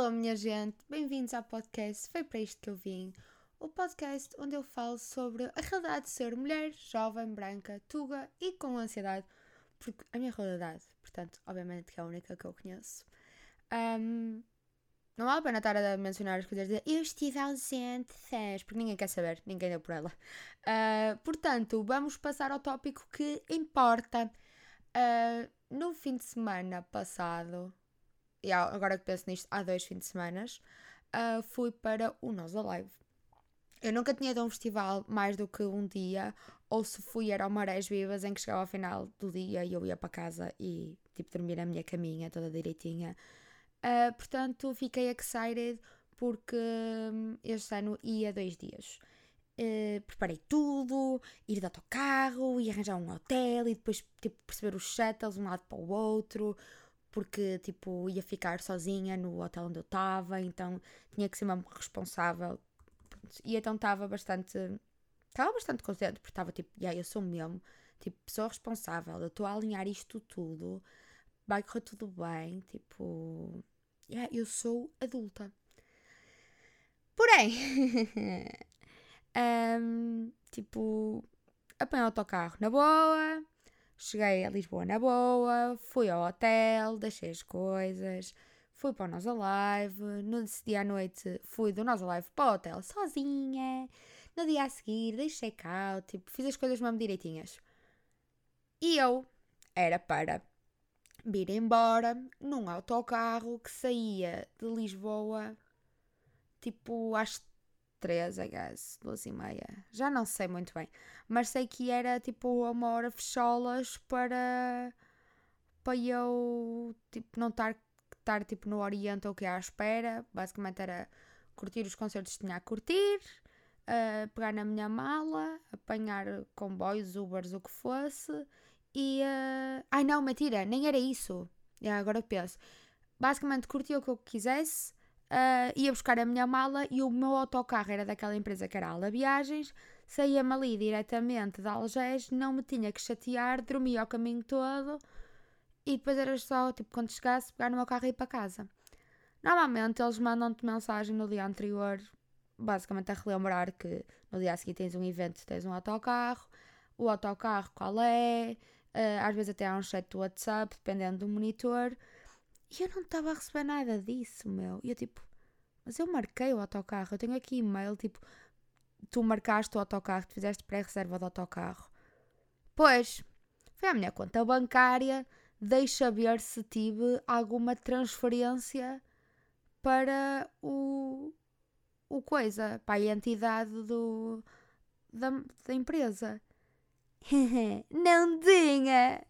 Alô, minha gente, bem-vindos ao podcast Foi para isto que eu vim. O podcast onde eu falo sobre a realidade de ser mulher, jovem, branca, tuga e com ansiedade, porque a minha realidade, portanto, obviamente que é a única que eu conheço. Um, não vale a pena estar a mencionar as coisas de eu estive ausente, fez, porque ninguém quer saber, ninguém deu por ela. Uh, portanto, vamos passar ao tópico que importa. Uh, no fim de semana passado, e agora que penso nisto, há dois fins de semana, uh, fui para o Nós Alive. Eu nunca tinha ido a um festival mais do que um dia, ou se fui era ao Marés Vivas, em que chegava ao final do dia e eu ia para casa e tipo dormir na minha caminha toda direitinha. Uh, portanto, fiquei excited porque hum, este ano ia dois dias. Uh, preparei tudo, ir de autocarro, e arranjar um hotel e depois tipo, perceber os shuttles de um lado para o outro, porque tipo ia ficar sozinha no hotel onde eu estava, então tinha que ser uma responsável. E então estava bastante estava bastante contente porque estava tipo, yeah, eu sou mesmo, tipo, pessoa responsável, eu estou a alinhar isto tudo, vai correr tudo bem, tipo, yeah, eu sou adulta. Porém, um, tipo, apanhei o autocarro na boa, cheguei a Lisboa na boa, fui ao hotel, deixei as coisas, fui para o Nós Alive, no dia à noite fui do Nós Alive para o hotel sozinha, no dia a seguir dei check-out, tipo, fiz as coisas mesmo direitinhas. E eu era para vir embora num autocarro que saía de Lisboa tipo às três, I guess, duas e meia. Já não sei muito bem. Mas sei que era tipo uma hora fecholas para, para eu tipo, não estar, estar tipo, no Oriente ou que à espera. Basicamente era curtir os concertos que tinha a curtir, uh, pegar na minha mala, apanhar comboios, Ubers, o que fosse e. Uh... Ai não, mentira, nem era isso. Yeah, agora penso. Basicamente curtia o que eu quisesse, uh, ia buscar a minha mala e o meu autocarro era daquela empresa que era a Ala Viagens, saía-me ali diretamente de Algés, não me tinha que chatear, dormia o caminho todo e depois era só, tipo, quando chegasse, pegar no meu carro e ir para casa. Normalmente eles mandam-te mensagem no dia anterior, basicamente a relembrar que no dia a seguir tens um evento, tens um autocarro, o autocarro qual é, uh, às vezes até há um chat do WhatsApp, dependendo do monitor. E eu não estava a receber nada disso, meu. E eu tipo, mas eu marquei o autocarro, eu tenho aqui e-mail, tipo, tu marcaste o autocarro, tu fizeste pré-reserva do autocarro. Pois, foi à minha conta bancária, deixa ver se tive alguma transferência para o, o coisa, para a entidade do, da, da empresa. não tinha!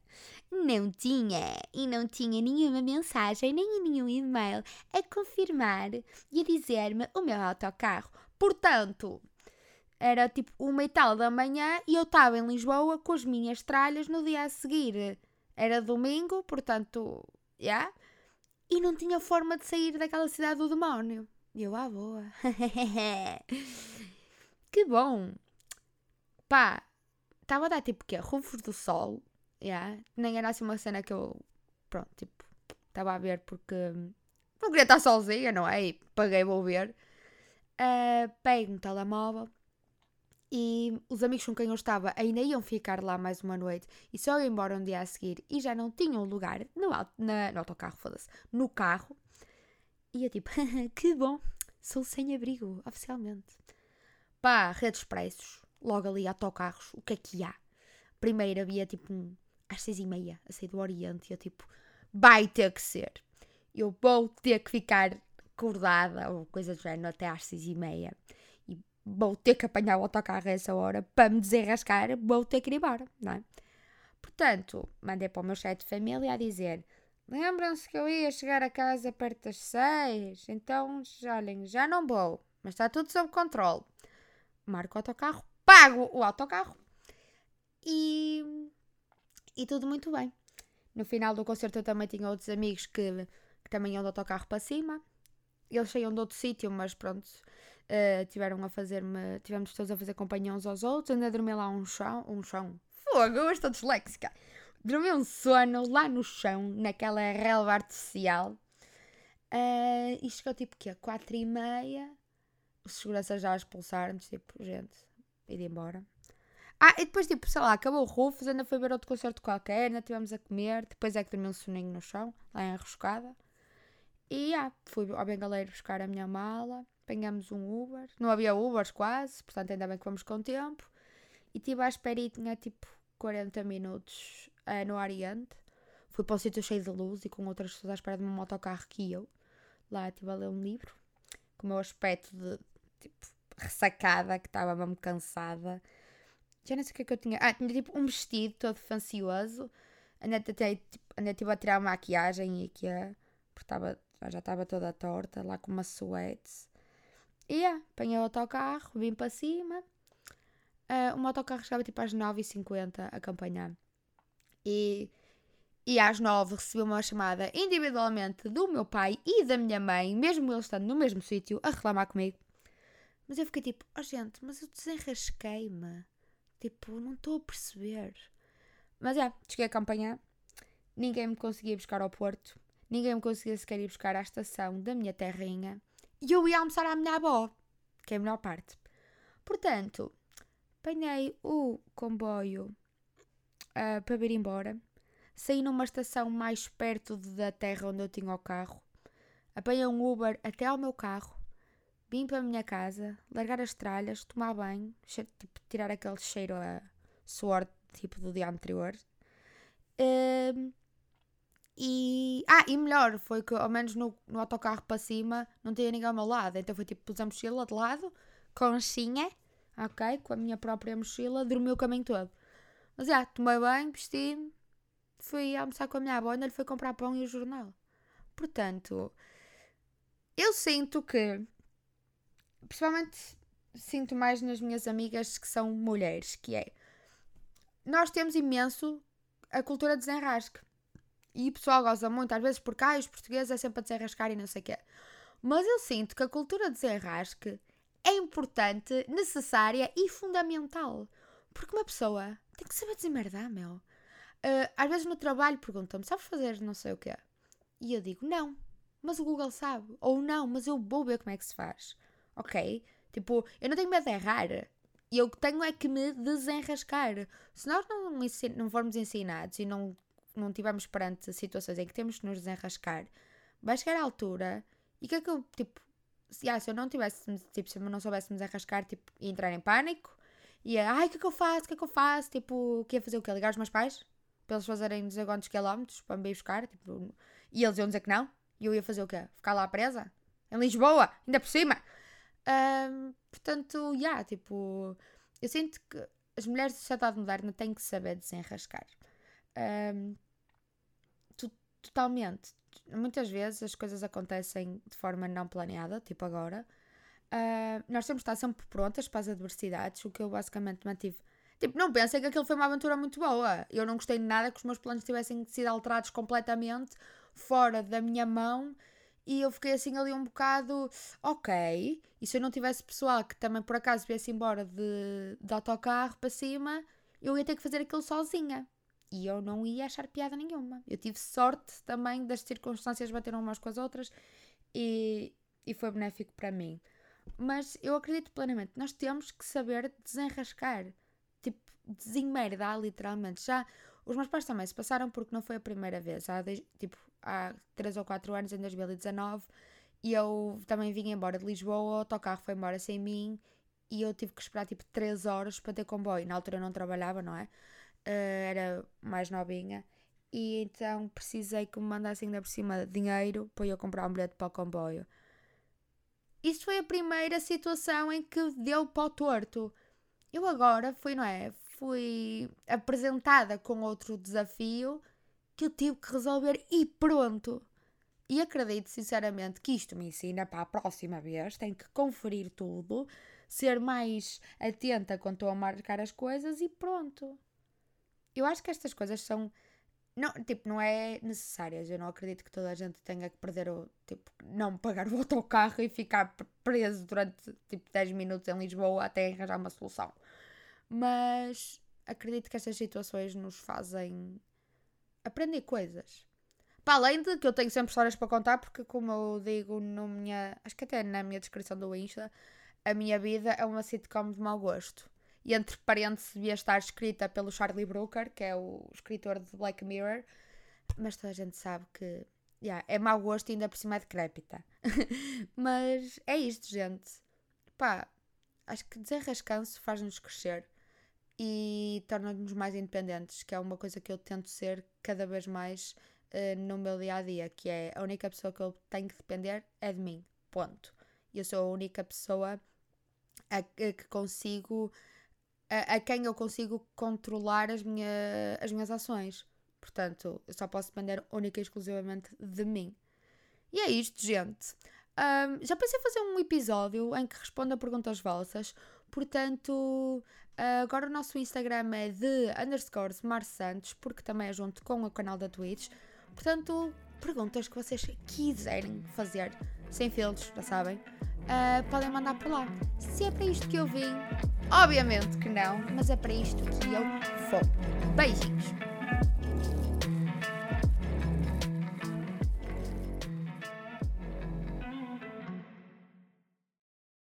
Não tinha, e não tinha nenhuma mensagem, nem nenhum e-mail a confirmar e a dizer-me o meu autocarro. Portanto, era tipo uma e tal da manhã e eu estava em Lisboa com as minhas tralhas no dia a seguir. Era domingo, portanto, já. Yeah, e não tinha forma de sair daquela cidade do demónio. E eu, ah, boa. que bom. Pá, estava a dar tipo que Rufos do Sol Yeah. Nem era assim uma cena que eu, pronto, tipo, estava a ver porque não queria estar sozinha, não é? E paguei, vou ver. Uh, pego no telemóvel e os amigos com quem eu estava ainda iam ficar lá mais uma noite e só iam embora um dia a seguir e já não tinham lugar no, na, no autocarro, foda-se, no carro. E eu tipo, que bom, sou sem abrigo, oficialmente. Pá, redes expressos, logo ali autocarros, o que é que há? Primeiro havia tipo um às seis e meia, a sair do Oriente, e eu tipo, vai ter que ser. Eu vou ter que ficar acordada, ou coisa do género, até às seis e meia. E vou ter que apanhar o autocarro a essa hora para me desenrascar, vou ter que ir embora, não é? Portanto, mandei para o meu chat de família a dizer: lembram-se que eu ia chegar a casa perto das seis, então, olhem, já não vou, mas está tudo sob controle. Marco o autocarro, pago o autocarro e e tudo muito bem. No final do concerto eu também tinha outros amigos que, que também iam de autocarro para cima. Eles saíam de outro sítio, mas pronto, uh, tiveram a fazer-me, tivemos todos a fazer companhia uns aos outros, ainda dormi lá um chão, um chão, fogo, eu estou disléxica. Dormi um sono lá no chão, naquela relva artificial. Uh, e chegou tipo que a 4 e meia. Os seguranças já expulsaram-nos, tipo, gente, ir embora. Ah, e depois, tipo, sei lá, acabou o Rufus, ainda foi ver outro concerto qualquer, ainda tivemos a comer. Depois é que dormi um soninho no chão, lá em Arroscada. E, ah, fui ao Bengaleiro buscar a minha mala. Apanhamos um Uber. Não havia Ubers quase, portanto, ainda bem que fomos com tempo. E estive à espera e tinha, tipo, 40 minutos uh, no Oriente. Fui para um sítio cheio de luz e com outras pessoas à espera de um autocarro que eu. Lá estive a ler um livro. Com o meu aspecto de, tipo, ressacada, que estava mesmo cansada. Já não sei o que é que eu tinha. Ah, tinha tipo um vestido todo fancioso. Andei, tipo, andei tipo, a tirar a maquiagem e aqui a. Porque tava, já estava toda torta, lá com uma suéte. E yeah, apanhei o autocarro, vim para cima. Uh, o meu autocarro chegava tipo às 9h50 a acompanhar. E, e às 9 recebi uma chamada individualmente do meu pai e da minha mãe, mesmo eles estando no mesmo sítio, a reclamar comigo. Mas eu fiquei tipo, oh gente, mas eu desenrasquei-me. Tipo, não estou a perceber. Mas é, cheguei a acompanhar. Ninguém me conseguia buscar ao Porto. Ninguém me conseguia sequer ir buscar à estação da minha terrinha. E eu ia almoçar à minha avó, que é a melhor parte. Portanto, apanhei o comboio uh, para vir embora. Saí numa estação mais perto da terra onde eu tinha o carro. Apanhei um Uber até ao meu carro. Vim para a minha casa, largar as tralhas, tomar banho, tipo, tirar aquele cheiro a suor tipo do dia anterior. Um, e, ah, e melhor, foi que ao menos no, no autocarro para cima não tinha ninguém ao meu lado. Então foi tipo, pus a mochila de lado, conchinha, ok, com a minha própria mochila, dormi o caminho todo. Mas já, tomei banho, vesti-me, fui almoçar com a minha avó, ainda lhe fui comprar pão e o jornal. Portanto, eu sinto que principalmente sinto mais nas minhas amigas que são mulheres, que é nós temos imenso a cultura de desenrasque. E o pessoal gosta muito, às vezes, porque ah, os portugueses é sempre a desenrascar e não sei o quê. Mas eu sinto que a cultura de desenrasque é importante, necessária e fundamental. Porque uma pessoa tem que saber desemmerdar, meu. Uh, às vezes no trabalho perguntam-me, sabes fazer não sei o quê? E eu digo, não, mas o Google sabe. Ou não, mas eu vou ver como é que se faz ok? Tipo, eu não tenho medo de errar. E eu tenho é que me desenrascar. Se nós não, não formos ensinados e não, não tivermos perante situações em que temos que nos desenrascar, vai chegar à altura e que é que eu, tipo, se, ah, se eu não tivesse, tipo, se não soubesse me desenrascar, tipo, ia entrar em pânico e ai, o que é que eu faço? O que é que eu faço? Tipo, que ia fazer o quê? Ligar os meus pais? Para eles fazerem não sei quantos quilómetros para me ir buscar? Tipo, e eles iam dizer que não? E eu ia fazer o quê? Ficar lá presa? Em Lisboa? Ainda por cima? Um, portanto, já, yeah, tipo, eu sinto que as mulheres da sociedade moderna têm que saber desenrascar. Um, totalmente. Muitas vezes as coisas acontecem de forma não planeada, tipo agora. Uh, nós temos de estar sempre prontas para as adversidades, o que eu basicamente mantive. Tipo, não pensem que aquilo foi uma aventura muito boa. Eu não gostei de nada que os meus planos tivessem sido alterados completamente, fora da minha mão e eu fiquei assim ali um bocado, ok. E se eu não tivesse pessoal que também por acaso viesse embora de, de autocarro para cima, eu ia ter que fazer aquilo sozinha. E eu não ia achar piada nenhuma. Eu tive sorte também das circunstâncias bateram umas com as outras e, e foi benéfico para mim. Mas eu acredito plenamente, nós temos que saber desenrascar. Tipo, desenmerdar literalmente. Já os meus pais também se passaram porque não foi a primeira vez. Há, tipo, há 3 ou 4 anos, em 2019, e eu também vim embora de Lisboa, o autocarro foi embora sem mim e eu tive que esperar tipo 3 horas para ter comboio. Na altura eu não trabalhava, não é? Uh, era mais novinha. E então precisei que me mandassem ainda por cima dinheiro para eu comprar um bilhete para o comboio. Isso foi a primeira situação em que deu para o torto. Eu agora fui, não é? Fui apresentada com outro desafio que eu tive que resolver e pronto. E acredito sinceramente que isto me ensina para a próxima vez, tenho que conferir tudo, ser mais atenta quando estou a marcar as coisas e pronto. Eu acho que estas coisas são não, tipo, não é necessárias. Eu não acredito que toda a gente tenha que perder o, tipo, não pagar o autocarro e ficar preso durante, tipo, 10 minutos em Lisboa até arranjar uma solução. Mas acredito que estas situações nos fazem aprender coisas. Para além de que eu tenho sempre histórias para contar, porque como eu digo no minha. Acho que até na minha descrição do Insta, a minha vida é uma sitcom de mau gosto. E entre parênteses devia estar escrita pelo Charlie Brooker, que é o escritor de Black Mirror. Mas toda a gente sabe que yeah, é mau gosto e ainda por cima é decrépita. mas é isto, gente. Pá, acho que desenrascanço faz-nos crescer e torna-nos mais independentes, que é uma coisa que eu tento ser cada vez mais uh, no meu dia a dia, que é a única pessoa que eu tenho que depender é de mim. Ponto. Eu sou a única pessoa a, a que consigo a, a, quem eu consigo controlar as, minha, as minhas ações. Portanto, eu só posso depender única e exclusivamente de mim. E é isto, gente. Um, já pensei fazer um episódio em que responda perguntas vossas. Portanto, agora o nosso Instagram é de underscores Mar Santos, porque também é junto com o canal da Twitch. Portanto, perguntas que vocês quiserem fazer, sem filtros, já sabem, uh, podem mandar por lá. Se é para isto que eu vim, obviamente que não, mas é para isto que eu vou. Beijinhos!